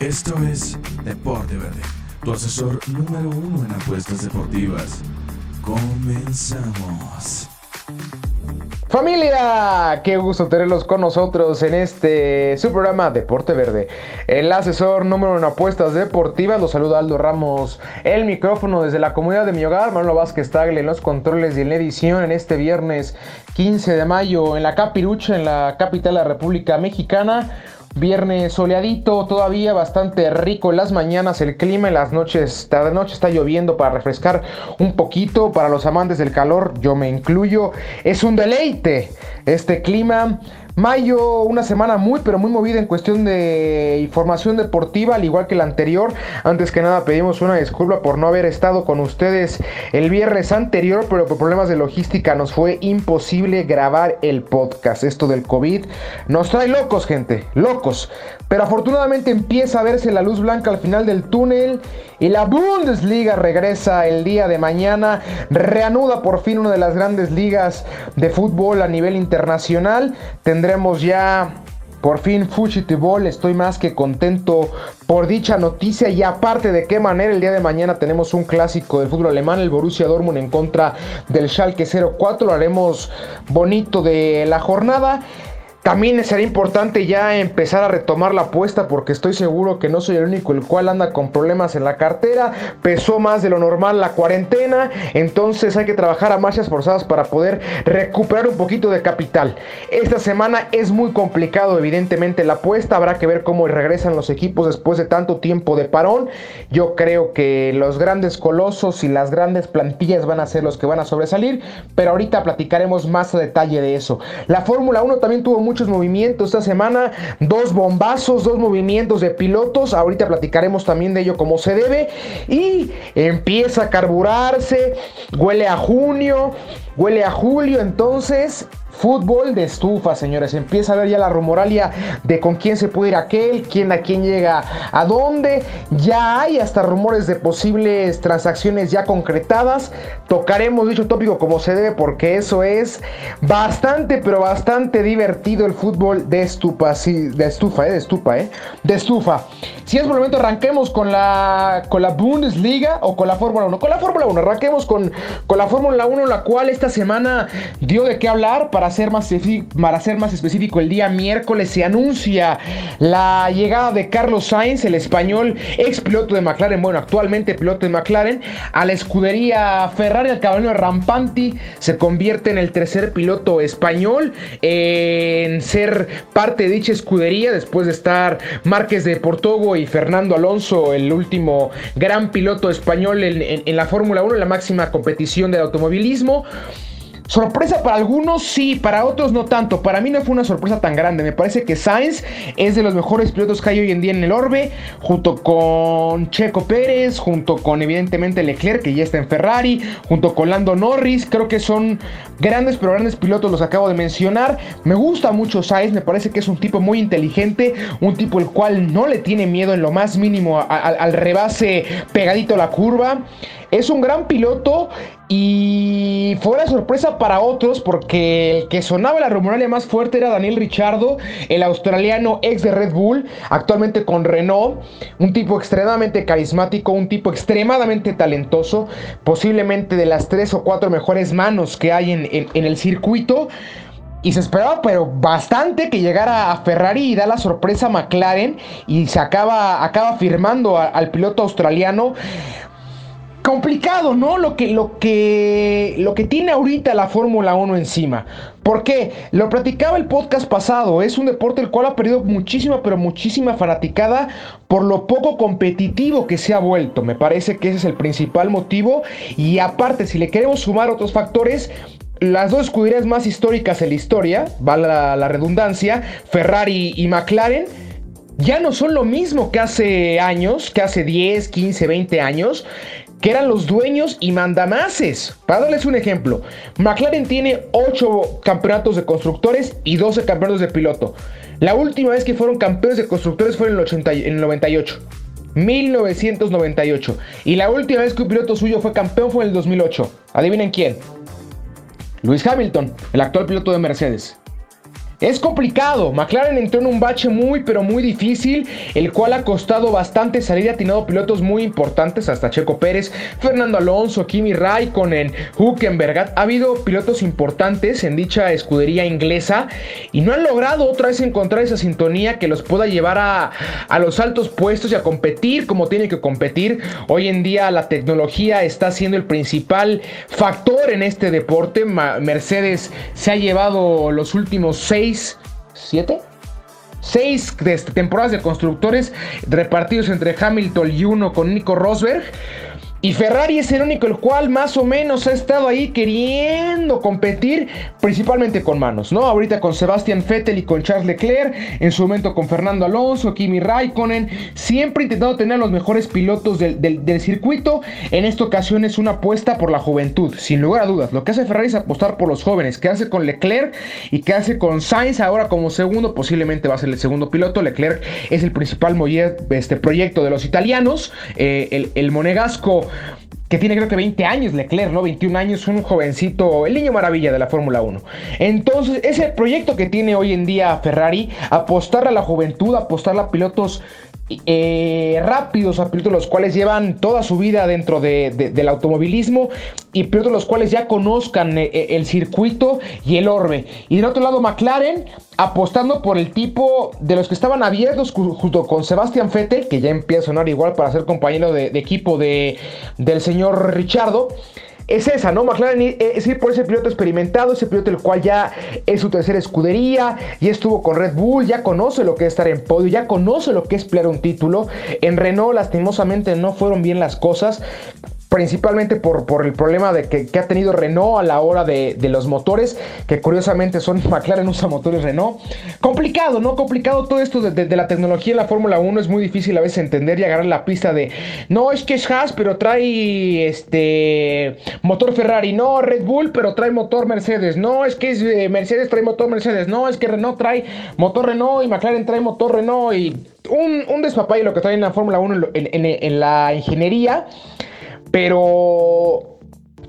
Esto es Deporte Verde, tu asesor número uno en apuestas deportivas. Comenzamos. Familia, qué gusto tenerlos con nosotros en este su programa Deporte Verde. El asesor número uno en apuestas deportivas, los saluda Aldo Ramos. El micrófono desde la comunidad de mi hogar, Manuel Vázquez Tagle en los controles y en la edición en este viernes 15 de mayo en la Capirucha, en la capital de la República Mexicana. Viernes soleadito, todavía bastante rico en las mañanas el clima, en las noches, tarde noche está lloviendo para refrescar un poquito. Para los amantes del calor, yo me incluyo. Es un deleite este clima. Mayo, una semana muy pero muy movida en cuestión de información deportiva, al igual que la anterior. Antes que nada pedimos una disculpa por no haber estado con ustedes el viernes anterior, pero por problemas de logística nos fue imposible grabar el podcast. Esto del COVID nos trae locos, gente, locos. Pero afortunadamente empieza a verse la luz blanca al final del túnel y la Bundesliga regresa el día de mañana, reanuda por fin una de las grandes ligas de fútbol a nivel internacional. Tendremos ya. Por fin Ball, estoy más que contento por dicha noticia. Y aparte de qué manera el día de mañana tenemos un clásico del fútbol alemán, el Borussia Dortmund en contra del Schalke 04, lo haremos bonito de la jornada. También será importante ya empezar a retomar la apuesta porque estoy seguro que no soy el único el cual anda con problemas en la cartera, pesó más de lo normal la cuarentena, entonces hay que trabajar a marchas forzadas para poder recuperar un poquito de capital. Esta semana es muy complicado evidentemente la apuesta, habrá que ver cómo regresan los equipos después de tanto tiempo de parón. Yo creo que los grandes colosos y las grandes plantillas van a ser los que van a sobresalir, pero ahorita platicaremos más a detalle de eso. La Fórmula 1 también tuvo muchos movimientos esta semana, dos bombazos, dos movimientos de pilotos, ahorita platicaremos también de ello como se debe y empieza a carburarse, huele a junio, huele a julio, entonces Fútbol de estufa, señores. Empieza a ver ya la rumoralia de con quién se puede ir aquel, quién a quién llega a dónde. Ya hay hasta rumores de posibles transacciones ya concretadas. Tocaremos dicho tópico como se debe porque eso es bastante, pero bastante divertido el fútbol de estufa. Sí, de estufa, ¿eh? De estufa, ¿eh? De estufa. Si es por el momento, arranquemos con la, con la Bundesliga o con la Fórmula 1. Con la Fórmula 1, arranquemos con, con la Fórmula 1, la cual esta semana dio de qué hablar para para ser más específico, el día miércoles se anuncia la llegada de Carlos Sainz, el español, ex piloto de McLaren, bueno, actualmente piloto de McLaren, a la escudería Ferrari, el caballero Rampanti, se convierte en el tercer piloto español en ser parte de dicha escudería después de estar Márquez de Portogo y Fernando Alonso, el último gran piloto español en, en la Fórmula 1, en la máxima competición del automovilismo. Sorpresa para algunos, sí, para otros no tanto. Para mí no fue una sorpresa tan grande. Me parece que Sainz es de los mejores pilotos que hay hoy en día en el Orbe, junto con Checo Pérez, junto con evidentemente Leclerc, que ya está en Ferrari, junto con Lando Norris. Creo que son grandes, pero grandes pilotos, los acabo de mencionar. Me gusta mucho Sainz, me parece que es un tipo muy inteligente, un tipo el cual no le tiene miedo en lo más mínimo al rebase pegadito a la curva. Es un gran piloto y fue una sorpresa para otros porque el que sonaba la rumoralia más fuerte era Daniel Richardo, el australiano ex de Red Bull, actualmente con Renault, un tipo extremadamente carismático, un tipo extremadamente talentoso, posiblemente de las tres o cuatro mejores manos que hay en, el circuito. Y se esperaba, pero bastante que llegara a Ferrari y da la sorpresa a McLaren y se acaba, acaba firmando al piloto australiano complicado, ¿no? Lo que, lo que, lo que tiene ahorita la Fórmula 1 encima. ¿Por qué? Lo platicaba el podcast pasado. Es un deporte el cual ha perdido muchísima, pero muchísima fanaticada por lo poco competitivo que se ha vuelto. Me parece que ese es el principal motivo. Y aparte, si le queremos sumar otros factores, las dos escuderías más históricas en la historia, vale la, la redundancia, Ferrari y McLaren, ya no son lo mismo que hace años, que hace 10, 15, 20 años que eran los dueños y mandamases. Para darles un ejemplo, McLaren tiene 8 campeonatos de constructores y 12 campeonatos de piloto. La última vez que fueron campeones de constructores fue en el, 80, en el 98. 1998. Y la última vez que un piloto suyo fue campeón fue en el 2008. Adivinen quién. Luis Hamilton, el actual piloto de Mercedes. Es complicado. McLaren entró en un bache muy, pero muy difícil, el cual ha costado bastante salir. Ha tenido pilotos muy importantes, hasta Checo Pérez, Fernando Alonso, Kimi Raikkonen, Huckenberg. Ha habido pilotos importantes en dicha escudería inglesa y no han logrado otra vez encontrar esa sintonía que los pueda llevar a, a los altos puestos y a competir como tiene que competir. Hoy en día la tecnología está siendo el principal factor en este deporte. Mercedes se ha llevado los últimos seis ¿Siete? Seis temporadas de constructores repartidos entre Hamilton y uno con Nico Rosberg. Y Ferrari es el único el cual más o menos ha estado ahí queriendo competir, principalmente con manos, ¿no? Ahorita con Sebastian Vettel y con Charles Leclerc, en su momento con Fernando Alonso, Kimi Raikkonen, siempre intentando tener los mejores pilotos del, circuito. En esta ocasión es una apuesta por la juventud, sin lugar a dudas. Lo que hace Ferrari es apostar por los jóvenes, que hace con Leclerc y que hace con Sainz ahora como segundo, posiblemente va a ser el segundo piloto. Leclerc es el principal este proyecto de los italianos, eh, el monegasco que tiene creo que 20 años, Leclerc, ¿no? 21 años, un jovencito, el niño maravilla de la Fórmula 1. Entonces, ese proyecto que tiene hoy en día Ferrari, apostar a la juventud, apostar a pilotos eh, rápidos, a pilotos los cuales llevan toda su vida dentro del automovilismo y pilotos los cuales ya conozcan eh, eh, el circuito y el orbe. Y del otro lado McLaren apostando por el tipo de los que estaban abiertos junto con Sebastian Vettel, que ya empieza a sonar igual para ser compañero de, de equipo de, del señor Richardo es esa, ¿no? McLaren es ir por ese piloto experimentado, ese piloto el cual ya es su tercera escudería, ya estuvo con Red Bull, ya conoce lo que es estar en podio, ya conoce lo que es pelear un título. En Renault lastimosamente no fueron bien las cosas principalmente por, por el problema de que, ha tenido Renault a la hora de, los motores, que curiosamente son McLaren usa motores Renault. Complicado, ¿no? Complicado todo esto de, la tecnología en la Fórmula 1, es muy difícil a veces entender y agarrar la pista de, no, es que es Haas, pero trae este motor Ferrari, no, Red Bull, pero trae motor Mercedes, no, es que es eh, Mercedes trae motor Mercedes, no, es que Renault trae motor Renault y McLaren trae motor Renault y un, un y lo que trae en la Fórmula 1 en la ingeniería. Pero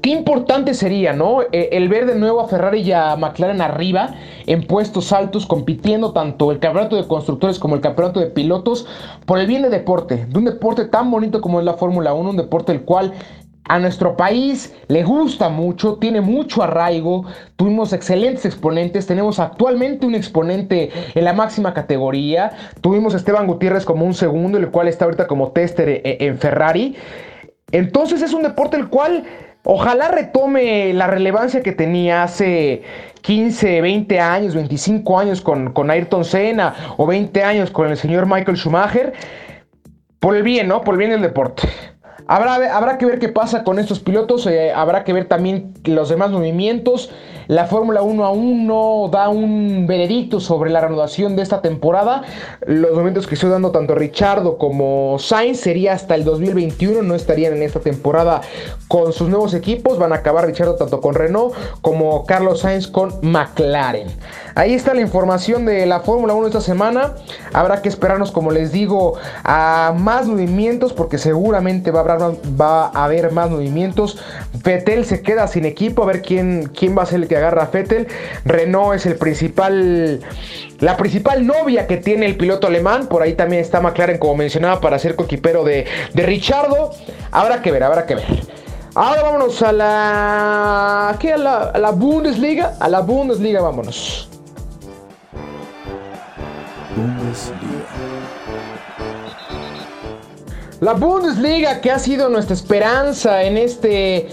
qué importante sería, ¿no? E, el ver de nuevo a Ferrari y a McLaren arriba, en puestos altos, compitiendo tanto el campeonato de constructores como el campeonato de pilotos, por el bien de deporte, de un deporte tan bonito como es la Fórmula 1, un deporte el cual a nuestro país le gusta mucho, tiene mucho arraigo, tuvimos excelentes exponentes, tenemos actualmente un exponente en la máxima categoría, tuvimos a Esteban Gutiérrez como un segundo, el cual está ahorita como tester e, en Ferrari. Entonces es un deporte el cual ojalá retome la relevancia que tenía hace 15, 20 años, 25 años con, con Ayrton Senna o 20 años con el señor Michael Schumacher. Por el bien, ¿no? Por el bien del deporte. Habrá, habrá que ver qué pasa con estos pilotos, eh, habrá que ver también los demás movimientos. La Fórmula 1 aún no da un veredicto sobre la reanudación de esta temporada. Los momentos que estoy dando tanto Richardo como Sainz sería hasta el 2021, no estarían en esta temporada con sus nuevos equipos. Van a acabar Richardo tanto con Renault como Carlos Sainz con McLaren. Ahí está la información de la Fórmula 1 esta semana. Habrá que esperarnos, como les digo, a más movimientos porque seguramente va a haber, va a haber más movimientos. Vettel se queda sin equipo, a ver quién, quién va a ser el que agarra a Vettel. Renault es el principal, la principal novia que tiene el piloto alemán. Por ahí también está McLaren, como mencionaba, para ser coquipero de, de Richardo. Habrá que ver, habrá que ver. Ahora vámonos a la, ¿qué? A la, a la Bundesliga. A la Bundesliga vámonos. Bundesliga. La Bundesliga que ha sido nuestra esperanza en este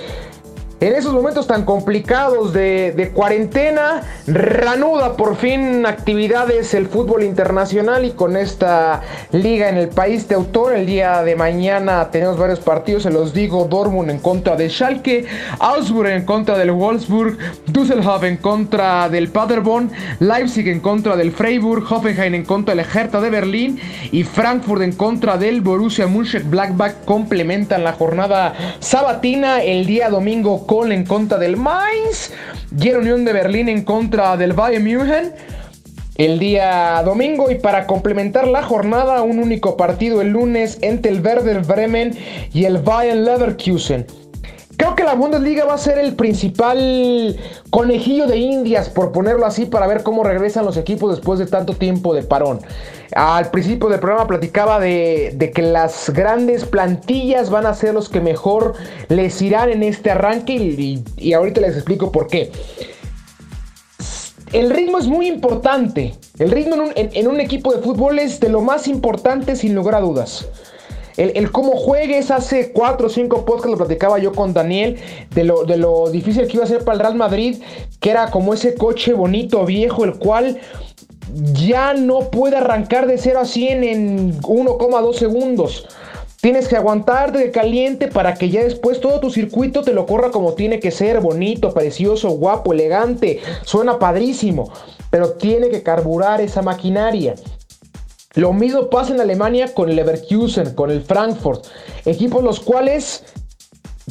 en esos momentos tan complicados de, cuarentena, reanuda por fin actividades el fútbol internacional y con esta liga en el país de autor. El día de mañana tenemos varios partidos, se los digo, Dortmund en contra de Schalke, Augsburg en contra del Wolfsburg, Düsseldorf en contra del Paderborn, Leipzig en contra del Freiburg, Hoffenheim en contra del Hertha de Berlín y Frankfurt en contra del Borussia Mönchengladbach complementan la jornada sabatina el día domingo En contra del Mainz. Y Unión de Berlín en contra del Bayern München. El día domingo y para complementar la jornada un único partido el lunes entre el Werder Bremen y el Bayern Leverkusen. Creo que la Bundesliga va a ser el principal conejillo de indias, por ponerlo así, para ver cómo regresan los equipos después de tanto tiempo de parón. Al principio del programa platicaba de, que las grandes plantillas van a ser los que mejor les irán en este arranque y, ahorita les explico por qué. El ritmo es muy importante. El ritmo en un, equipo de fútbol es de lo más importante sin lugar a dudas. El, cómo juegues, hace 4 o 5 podcasts lo platicaba yo con Daniel, de lo, de lo difícil que iba a ser para el Real Madrid, que era como ese coche bonito, viejo, el cual ya no puede arrancar de 0 a 100 en 1,2 segundos. Tienes que aguantar de caliente para que ya después todo tu circuito te lo corra como tiene que ser, bonito, precioso, guapo, elegante, suena padrísimo, pero tiene que carburar esa maquinaria. Lo mismo pasa en Alemania con el Leverkusen, con el Frankfurt, equipos los cuales,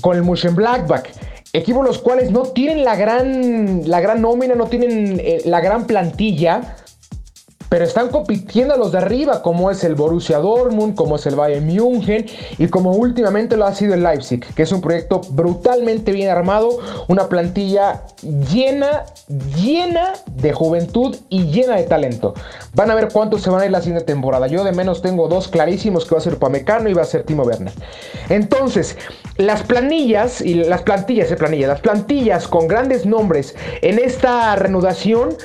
con el Mönchengladbach, equipos los cuales no tienen la gran, la gran nómina, no tienen eh, la gran plantilla, pero están compitiendo a los de arriba, como es el Borussia Dortmund, como es el Bayern München y como últimamente lo ha sido el Leipzig, que es un proyecto brutalmente bien armado, una plantilla llena, llena de juventud y llena de talento. Van a ver cuántos se van a ir la siguiente temporada. Yo de menos tengo dos clarísimos que va a ser Pamecano y va a ser Timo Werner. Entonces, las planillas y las plantillas de planilla, las plantillas con grandes nombres en esta reanudación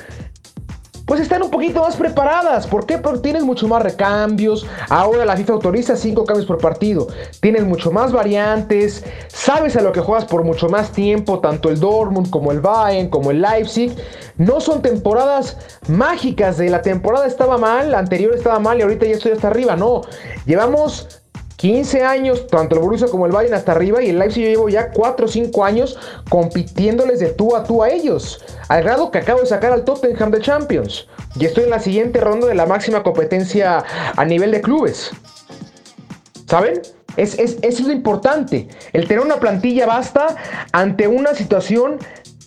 pues están un poquito más preparadas. ¿Por qué? Porque tienes mucho más recambios. Ahora la FIFA autoriza 5 cambios por partido. Tienes mucho más variantes. Sabes a lo que juegas por mucho más tiempo. Tanto el Dortmund como el Bayern, como el Leipzig. No son temporadas mágicas de la temporada estaba mal, la anterior estaba mal y ahorita ya estoy hasta arriba. No. Llevamos 15 años, tanto el Borussia como el Bayern hasta arriba y el Leipzig yo llevo ya 4 o 5 años compitiéndoles de tú a tú a ellos, al grado que acabo de sacar al Tottenham de Champions y estoy en la siguiente ronda de la máxima competencia a nivel de clubes. ¿Saben? Es, es, es lo importante. El tener una plantilla basta ante una situación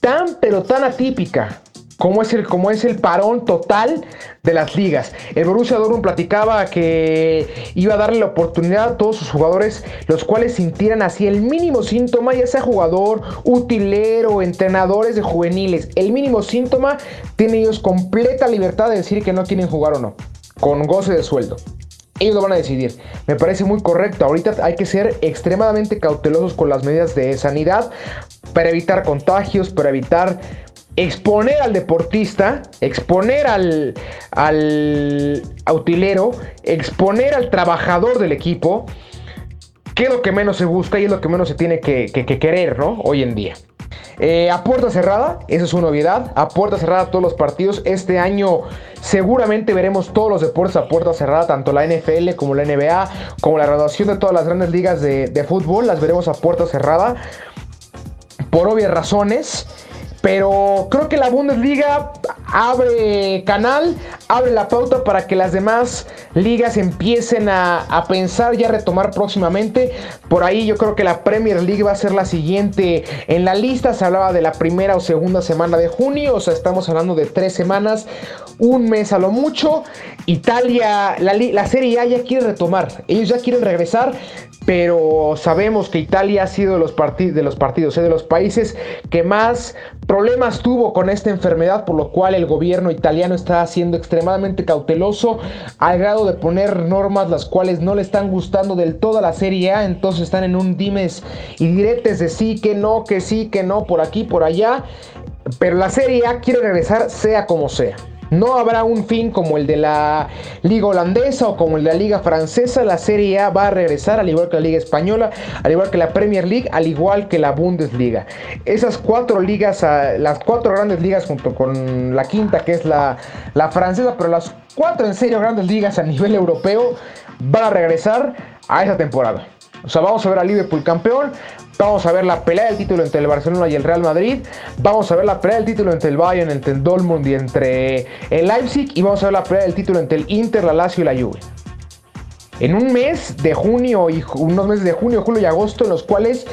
tan pero tan atípica cómo es el, cómo es el parón total de las ligas. El Borussia Dortmund platicaba que iba a darle la oportunidad a todos sus jugadores, los cuales sintieran así el mínimo síntoma, ya sea jugador, utilero, entrenadores de juveniles, el mínimo síntoma, tienen ellos completa libertad de decir que no quieren jugar o no, con goce de sueldo. Ellos lo van a decidir. Me parece muy correcto. Ahorita hay que ser extremadamente cautelosos con las medidas de sanidad para evitar contagios, para evitar exponer al deportista, exponer al, al utilero, exponer al trabajador del equipo, que es lo que menos se busca y es lo que menos se tiene que, querer, ¿no? Hoy en día. Eh, a puerta cerrada, eso es una novedad. A puerta cerrada todos los partidos. Este año seguramente veremos todos los deportes a puerta cerrada, tanto la NFL como la NBA, como la graduación de todas las grandes ligas de, de fútbol. Las veremos a puerta cerrada. Por obvias razones. Pero creo que la Bundesliga abre canal, abre la pauta para que las demás ligas empiecen a, pensar y a retomar próximamente. Por ahí yo creo que la Premier League va a ser la siguiente en la lista. Se hablaba de la primera o segunda semana de junio, o sea, estamos hablando de tres semanas, un mes a lo mucho. Italia, la, la Serie A ya quiere retomar, ellos ya quieren regresar pero sabemos que Italia ha sido de los, de los partidos, eh, de los países que más problemas tuvo con esta enfermedad, por lo cual el gobierno italiano está siendo extremadamente cauteloso al grado de poner normas las cuales no le están gustando del todo a la Serie A, entonces están en un dimes y diretes de sí, que no, que sí, que no, por aquí, por allá, pero la Serie A quiere regresar sea como sea. No habrá un fin como el de la Liga Holandesa o como el de la Liga Francesa. La Serie A va a regresar, al igual que la Liga Española, al igual que la Premier League, al igual que la Bundesliga. Esas cuatro ligas, ah, las cuatro grandes ligas junto con la quinta que es la, la francesa, pero las cuatro en serio grandes ligas a nivel europeo van a regresar a esa temporada. O sea, vamos a ver a Liverpool campeón, Vamos a ver la pelea del título entre el Barcelona y el Real Madrid. Vamos a ver la pelea del título entre el Bayern, entre el Dortmund y entre el Leipzig. Y vamos a ver la pelea del título entre el Inter, la Lazio y la Juve. En un mes de junio y unos meses de junio, julio y agosto en los cuales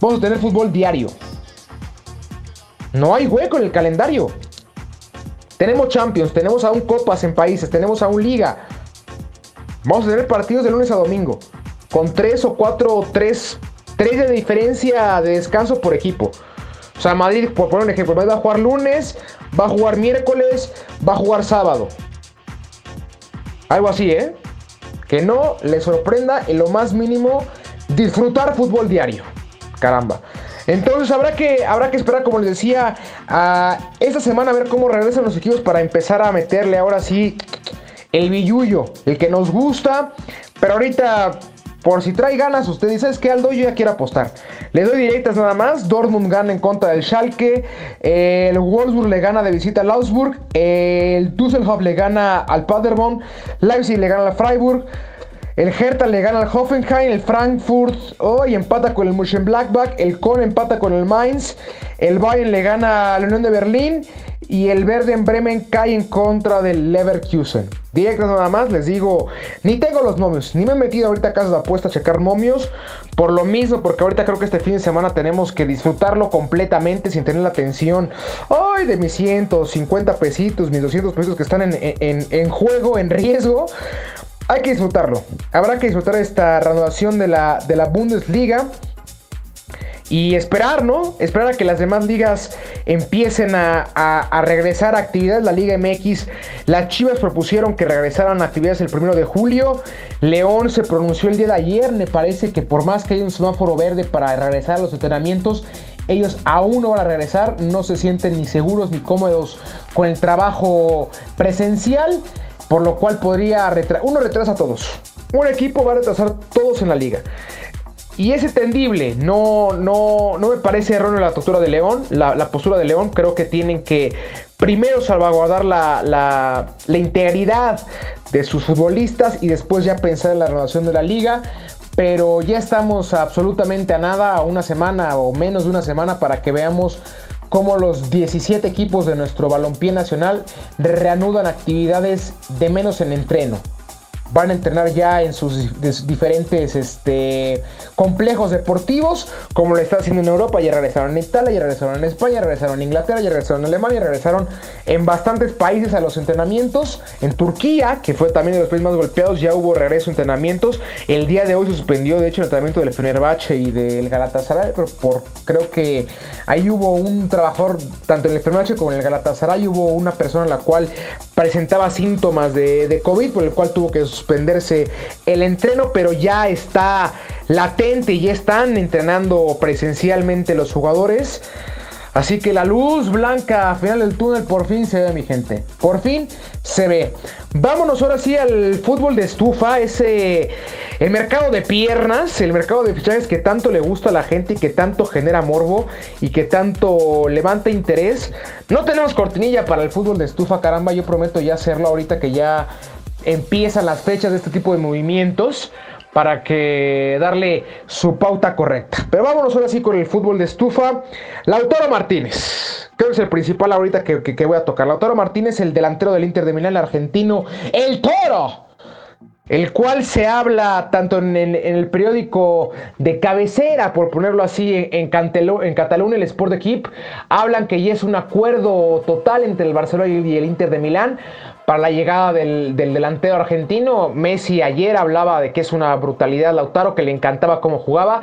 vamos a tener fútbol diario. No hay hueco en el calendario. Tenemos Champions, tenemos aún copas en países, tenemos aún liga. Vamos a tener partidos de lunes a domingo. Con tres o cuatro o tres Tres de diferencia de descanso por equipo. O sea, Madrid, por poner un ejemplo, va a jugar lunes, va a jugar miércoles, va a jugar sábado. Algo así, ¿eh? Que no le sorprenda en lo más mínimo disfrutar fútbol diario. Caramba. Entonces habrá que, habrá que esperar, como les decía, a esta semana a ver cómo regresan los equipos para empezar a meterle ahora sí el billullo, el que nos gusta. Pero ahorita por si trae ganas, usted dice, es que Aldo yo ya quiero apostar. Le doy directas nada más. Dortmund gana en contra del Schalke. El Wolfsburg le gana de visita al Augsburg. El Düsseldorf le gana al Paderborn. Leipzig le gana al Freiburg. El Hertha le gana al Hoffenheim, el Frankfurt hoy empata con el Mönchengladbach, el Köln empata con el Mainz, el Bayern le gana a la Unión de Berlín y el Verde en Bremen cae en contra del Leverkusen. Directo nada más, les digo, ni tengo los momios, ni me he metido ahorita a casa de apuesta a checar momios, por lo mismo, porque ahorita creo que este fin de semana tenemos que disfrutarlo completamente sin tener la tensión, ay, de mis 150 pesitos, mis 200 pesitos que están en, en juego, en riesgo, hay que disfrutarlo. Habrá que disfrutar esta renovación de la, de la Bundesliga. Y esperar, ¿no? Esperar a que las demás ligas empiecen a, regresar a actividades. La Liga MX, las Chivas propusieron que regresaran a actividades el primero de julio. León se pronunció el día de ayer. Me parece que por más que haya un semáforo verde para regresar a los entrenamientos, ellos aún no van a regresar. No se sienten ni seguros ni cómodos con el trabajo presencial. Por lo cual podría retrasar. Uno retrasa a todos. Un equipo va a retrasar todos en la liga. Y es entendible, no, no, no me parece erróneo la postura de León, la, postura de León, creo que tienen que primero salvaguardar la, la, la, integridad de sus futbolistas y después ya pensar en la renovación de la liga, pero ya estamos absolutamente a nada, a una semana o menos de una semana para que veamos cómo los 17 equipos de nuestro balompié nacional reanudan actividades de menos en entreno van a entrenar ya en sus diferentes este, complejos deportivos, como lo está haciendo en Europa. Ya regresaron en Italia, ya regresaron en España, ya regresaron en Inglaterra, ya regresaron en Alemania, ya regresaron en bastantes países a los entrenamientos. En Turquía, que fue también de los países más golpeados, ya hubo regreso a entrenamientos. El día de hoy se suspendió, de hecho, el entrenamiento del Fenerbahce y del Galatasaray, por, creo que ahí hubo un trabajador, tanto en el Fenerbahce como en el Galatasaray, hubo una persona en la cual presentaba síntomas de, de COVID, por el cual tuvo que suspenderse el entreno, pero ya está latente y ya están entrenando presencialmente los jugadores. Así que la luz blanca al final del túnel por fin se ve, mi gente. Por fin se ve. Vámonos ahora sí al fútbol de estufa, ese el mercado de piernas, el mercado de fichajes que tanto le gusta a la gente y que tanto genera morbo y que tanto levanta interés. No tenemos cortinilla para el fútbol de estufa, caramba, yo prometo ya hacerlo ahorita que ya empiezan las fechas de este tipo de movimientos para que darle su pauta correcta. Pero vámonos ahora sí con el fútbol de estufa. Lautaro Martínez. Creo que es el principal ahorita que, voy a tocar. Lautaro Martínez, el delantero del Inter de Milán, el argentino, el toro. El cual se habla tanto en el, periódico de cabecera, por ponerlo así, en, en, en Cataluña, el Sport Equipe, hablan que ya es un acuerdo total entre el Barcelona y el Inter de Milán para la llegada del, delantero argentino. Messi ayer hablaba de que es una brutalidad Lautaro, que le encantaba cómo jugaba.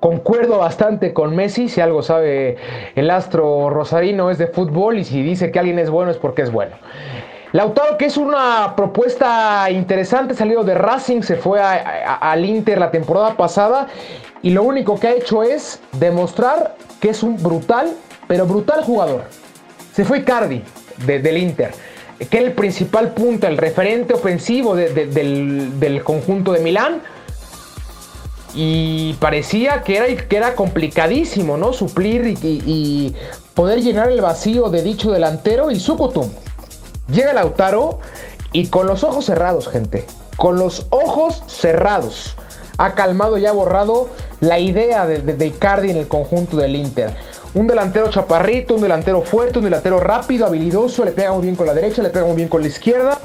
Concuerdo bastante con Messi, si algo sabe el astro rosarino es de fútbol y si dice que alguien es bueno es porque es bueno. Lautaro, que es una propuesta interesante, salido de Racing, se fue al Inter la temporada pasada y lo único que ha hecho es demostrar que es un brutal, pero brutal jugador. Se fue Cardi del Inter que el principal punto, el referente ofensivo del, conjunto de Milán. Y parecía que era, que era complicadísimo, ¿no? Suplir y, poder llenar el vacío de dicho delantero y Sukutum. Llega Lautaro y con los ojos cerrados, gente. Con los ojos cerrados. Ha calmado y ha borrado la idea de, de Icardi en el conjunto del Inter. Un delantero chaparrito, un delantero fuerte, un delantero rápido, habilidoso, le pega muy bien con la derecha, le pega muy bien con la izquierda.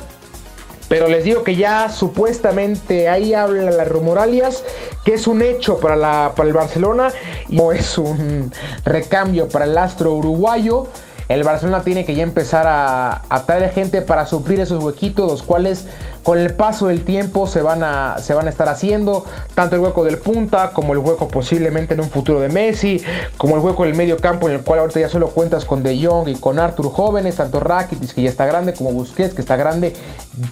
Pero les digo que ya supuestamente ahí hablan las rumoralias que es un hecho para, la, para el Barcelona y no es un recambio para el astro uruguayo. El Barcelona tiene que ya empezar a, a gente para suplir esos huequitos, los cuales con el paso del tiempo se van, a, se van a estar haciendo, tanto el hueco del punta como el hueco posiblemente en un futuro de Messi, como el hueco del medio campo en el cual ahorita ya solo cuentas con De Jong y con Arthur jóvenes, tanto Rakitic que ya está grande como Busquets que está grande,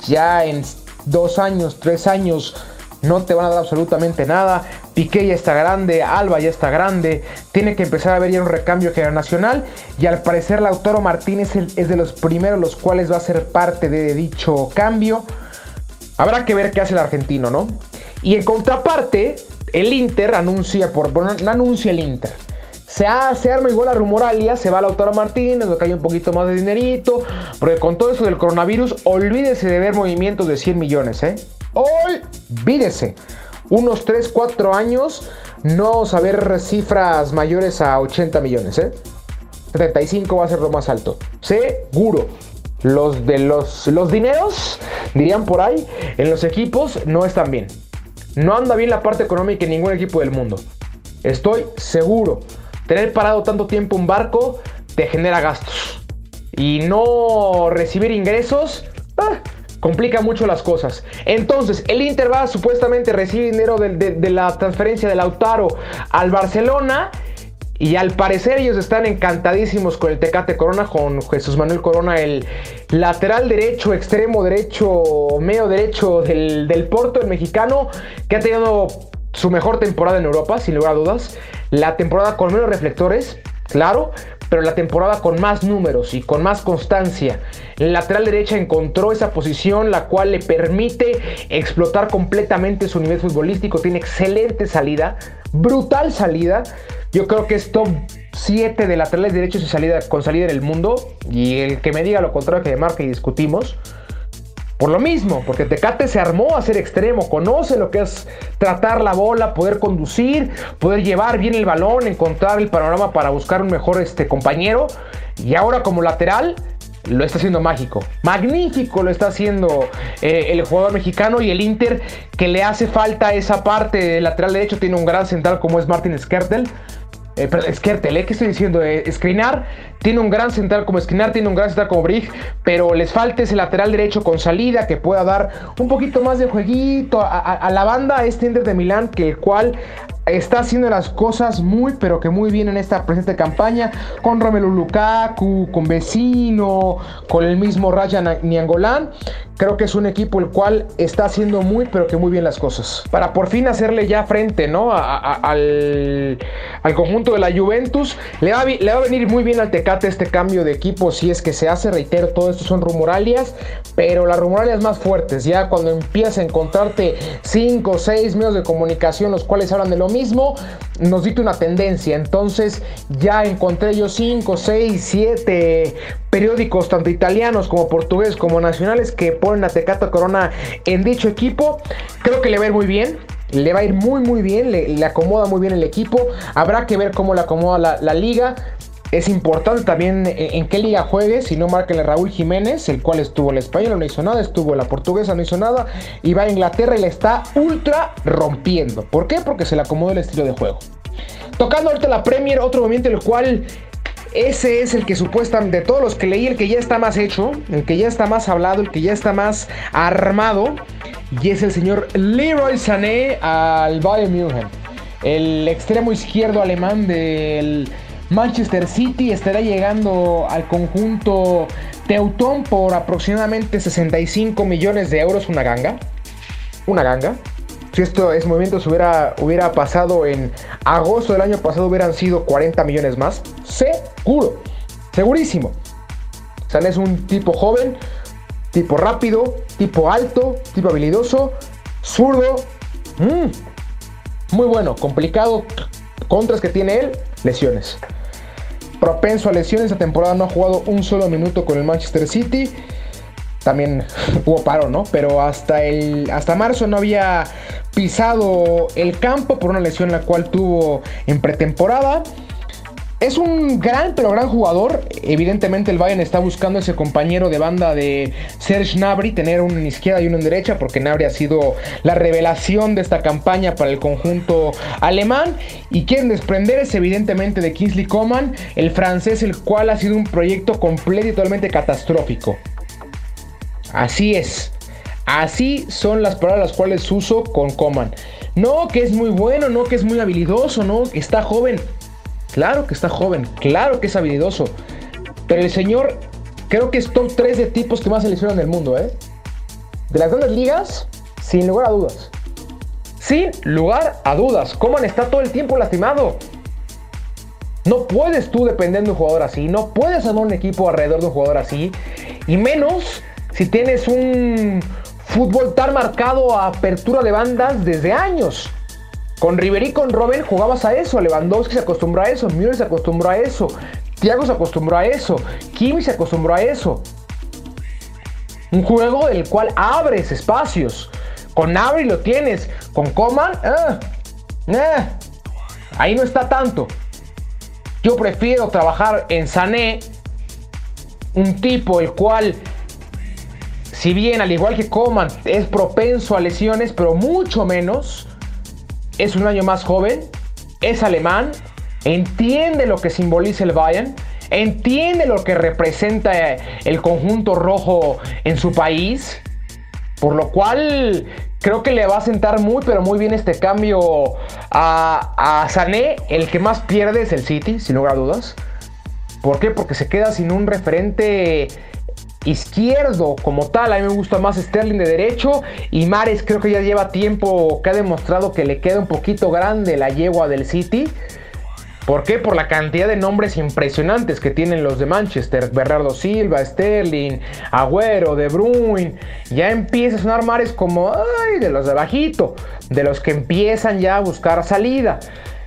ya en dos años, tres años no te van a dar absolutamente nada. Piqué ya está grande, Alba ya está grande. Tiene que empezar a haber ya un recambio generacional. Y al parecer Lautaro Martínez es de los primeros los cuales va a ser parte de dicho cambio. Habrá que ver qué hace el argentino, ¿no? Y en contraparte, el Inter anuncia, por, no anuncia el Inter. Se, se, arma igual la rumoralia, se va Lautaro Martínez, le cae un poquito más de dinerito, porque con todo eso del coronavirus, olvídese de ver movimientos de 100 millones, ¿eh? Olvídese. Unos 3, 4 años, no vamos a ver cifras mayores a 80 millones, ¿eh? 35 va a ser lo más alto. Seguro los de los, los dineros, dirían por ahí, en los equipos no están bien. No anda bien la parte económica en ningún equipo del mundo. Estoy seguro. Tener parado tanto tiempo un barco te genera gastos. Y no recibir ingresos ah, complica mucho las cosas. Entonces, el Inter va supuestamente recibir dinero de, de la transferencia de Lautaro al Barcelona y al parecer ellos están encantadísimos con el Tecate Corona, con Jesús Manuel Corona, el lateral derecho, extremo derecho, medio derecho del, del Porto, el mexicano, que ha tenido su mejor temporada en Europa, sin lugar a dudas. La temporada con menos reflectores, claro, pero la temporada con más números y con más constancia. El lateral derecha encontró esa posición la cual le permite explotar completamente su nivel futbolístico. Tiene excelente salida, brutal salida. Yo creo que es top 7 de laterales derechos y salida, con salida en el mundo. Y el que me diga lo contrario que de marca y discutimos. Por lo mismo, porque Tecate se armó a ser extremo, conoce lo que es tratar la bola, poder conducir, poder llevar bien el balón, encontrar el panorama para buscar un mejor este, compañero. Y ahora como lateral, lo está haciendo mágico. Magnífico lo está haciendo eh, el jugador mexicano y el Inter que le hace falta esa parte del lateral derecho. Tiene un gran central como es Martin Skertel eh, Skertel, ¿eh? ¿qué estoy diciendo? Eh, tiene un gran central como Skriniar, tiene un gran central como Brig, pero les falta ese lateral derecho con salida que pueda dar un poquito más de jueguito a, la banda, este Inter de Milán, que el cual está haciendo las cosas muy, pero que muy bien en esta presente campaña, con Romelu Lukaku, con Vecino, con el mismo Rajan Niangolán. Creo que es un equipo el cual está haciendo muy, pero que muy bien las cosas. Para por fin hacerle ya frente, ¿no? al, conjunto de la Juventus. Le va, le va a venir muy bien al Tecate este cambio de equipo si es que se hace. Reitero, todo esto son rumoralias, pero las rumoralias más fuertes. Ya cuando empiezas a encontrarte 5 o 6 medios de comunicación los cuales hablan de lo mismo, nos dicta una tendencia. Entonces ya encontré yo 5, 6, 7 periódicos, tanto italianos como portugueses como nacionales, que ponen a Tecate Corona en dicho equipo. Creo que le va a ir muy bien. Le va a ir muy muy bien, le, acomoda muy bien el equipo. Habrá que ver cómo le acomoda la, liga. Es importante también en, qué liga juegue, si no marca Raúl Jiménez, el cual estuvo en la española, no hizo nada, estuvo en la portuguesa, no hizo nada, y va a Inglaterra y le está ultra rompiendo. ¿Por qué? Porque se le acomoda el estilo de juego. Tocando ahorita la Premier, otro movimiento el cual ese es el que supuestamente, de todos los que leí, el que ya está más hecho, el que ya está más hablado, el que ya está más armado. Y es el señor Leroy Sané al Bayern München. El extremo izquierdo alemán del Manchester City estará llegando al conjunto Teutón por aproximadamente 65 millones de euros. Una ganga. Una ganga. Si esto es movimiento hubiera, hubiera pasado en agosto del año pasado, hubieran sido 40 millones más. Seguro. Segurísimo. San es un tipo joven, tipo rápido, tipo alto, tipo habilidoso, zurdo. Mm. Muy bueno, complicado. Contras que tiene él, lesiones. Propenso a lesiones, esta temporada no ha jugado un solo minuto con el Manchester City también hubo paro, ¿no? Pero hasta, el, hasta marzo no había pisado el campo por una lesión la cual tuvo en pretemporada. Es un gran, pero gran jugador. Evidentemente el Bayern está buscando ese compañero de banda de Serge Gnabry, tener uno en izquierda y uno en derecha, porque Gnabry ha sido la revelación de esta campaña para el conjunto alemán. Y quieren desprenderse evidentemente de Kingsley Coman, el francés, el cual ha sido un proyecto completo y totalmente catastrófico. Así es. Así son las palabras las cuales uso con Coman. No que es muy bueno, no que es muy habilidoso, no que está joven. Claro que está joven, claro que es habilidoso. Pero el señor creo que es top 3 de tipos que más seleccionan en el mundo, ¿eh? De las grandes ligas, sin lugar a dudas. Sin lugar a dudas. Coman está todo el tiempo lastimado. No puedes tú depender de un jugador así. No puedes armar un equipo alrededor de un jugador así. Y menos si tienes un fútbol tan marcado a apertura de bandas desde años. Con Ribery con Robben jugabas a eso. Lewandowski se acostumbró a eso. Müller se acostumbró a eso. Thiago se acostumbró a eso. Kimi se acostumbró a eso. Un juego del cual abres espacios. Con Abri lo tienes. Con Coman, eh, eh, ahí no está tanto. Yo prefiero trabajar en Sané, un tipo el cual, si bien al igual que Coman, es propenso a lesiones, pero mucho menos, es un año más joven, es alemán, entiende lo que simboliza el Bayern, entiende lo que representa el conjunto rojo en su país, por lo cual creo que le va a sentar muy pero muy bien este cambio a, a Sané, el que más pierde es el City, sin lugar a dudas. ¿Por qué? Porque se queda sin un referente izquierdo como tal. A mí me gusta más Sterling de derecho. Y Mares creo que ya lleva tiempo que ha demostrado que le queda un poquito grande la yegua del City. ¿Por qué? Por la cantidad de nombres impresionantes que tienen los de Manchester. Bernardo Silva, Sterling, Agüero, De Bruyne. Ya empieza a sonar Mares como, de los de bajito. De los que empiezan ya a buscar salida.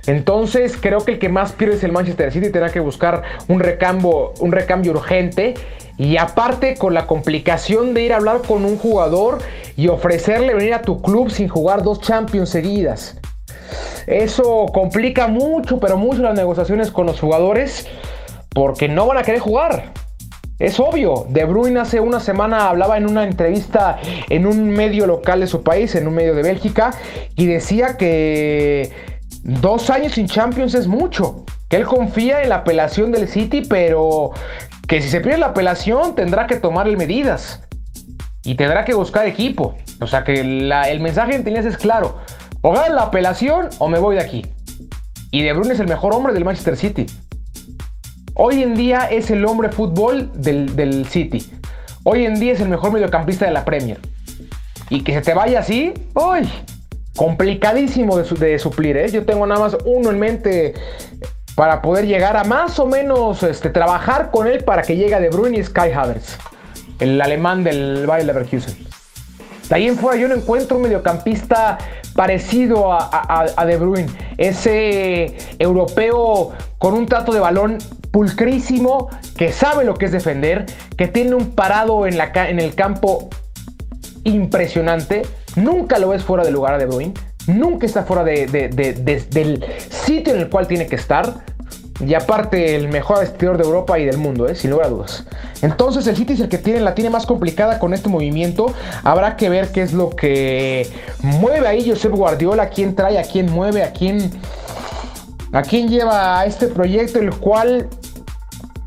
Entonces creo que el que más pierde es el Manchester City. Tendrá que buscar un recambio, un recambio urgente. Y aparte con la complicación de ir a hablar con un jugador y ofrecerle venir a tu club sin jugar dos Champions seguidas. Eso complica mucho, pero mucho las negociaciones con los jugadores porque no van a querer jugar. Es obvio, De Bruyne hace una semana hablaba en una entrevista en un medio local de su país, en un medio de Bélgica, y decía que dos años sin Champions es mucho, que él confía en la apelación del City, pero que si se pierde la apelación tendrá que tomar medidas y tendrá que buscar equipo. O sea que el mensaje en tenías es claro. O gano la apelación o me voy de aquí. Y De Bruyne es el mejor hombre del Manchester City. Hoy en día es el hombre fútbol del, City. Hoy en día es el mejor mediocampista de la Premier. Y que se te vaya así, ¡uy! Complicadísimo de, suplir, ¿eh? Yo tengo nada más uno en mente para poder llegar a más o menos este, trabajar con él para que llegue a De Bruyne y Sky Havertz, el alemán del Bayer Leverkusen. De ahí en fuera yo no encuentro un mediocampista parecido a, De Bruyne, ese europeo con un trato de balón pulcrísimo, que sabe lo que es defender, que tiene un parado en, la, en el campo impresionante, nunca lo ves fuera de lugar a De Bruyne, nunca está fuera del sitio en el cual tiene que estar. Y aparte, el mejor vestidor de Europa y del mundo, ¿eh? sin lugar a dudas. Entonces, el City es el que tiene, la tiene más complicada con este movimiento. Habrá que ver qué es lo que mueve ahí Josep Guardiola, quién trae, a quién mueve, a quién, a quién lleva a este proyecto, el cual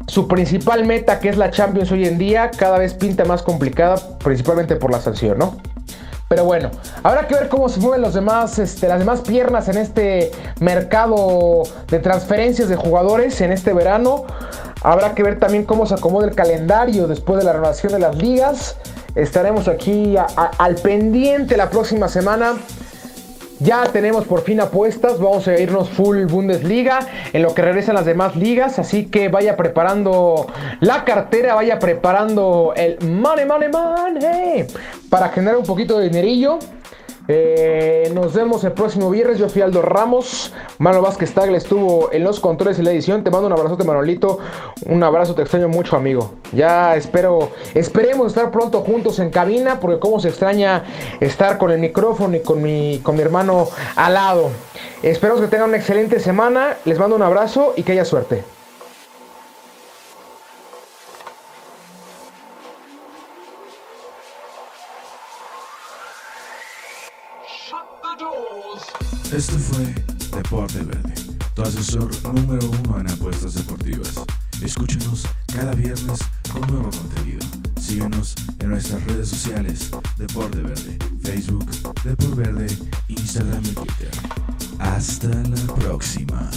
su principal meta, que es la Champions hoy en día, cada vez pinta más complicada, principalmente por la sanción, ¿no? Pero bueno, habrá que ver cómo se mueven los demás, este, las demás piernas en este mercado de transferencias de jugadores en este verano. Habrá que ver también cómo se acomoda el calendario después de la renovación de las ligas. Estaremos aquí al pendiente la próxima semana ya tenemos por fin apuestas, vamos a irnos full Bundesliga en lo que regresan las demás ligas, así que vaya preparando la cartera, vaya preparando el money, money, money para generar un poquito de dinerillo. Eh, nos vemos el próximo viernes. Yo fui Aldo Ramos. Manuel Vázquez Tagle estuvo en los controles y la edición. Te mando un abrazote, Manolito. Un abrazo, te extraño mucho, amigo. Ya espero, esperemos estar pronto juntos en cabina, porque como se extraña estar con el micrófono y con mi, con mi hermano al lado. Espero que tengan una excelente semana. Les mando un abrazo y que haya suerte. Número uno en apuestas deportivas. Escúchanos cada viernes con nuevo contenido. Síguenos en nuestras redes sociales, Deporte Verde, Facebook, Deporte Verde, Instagram y Twitter. Hasta la próxima.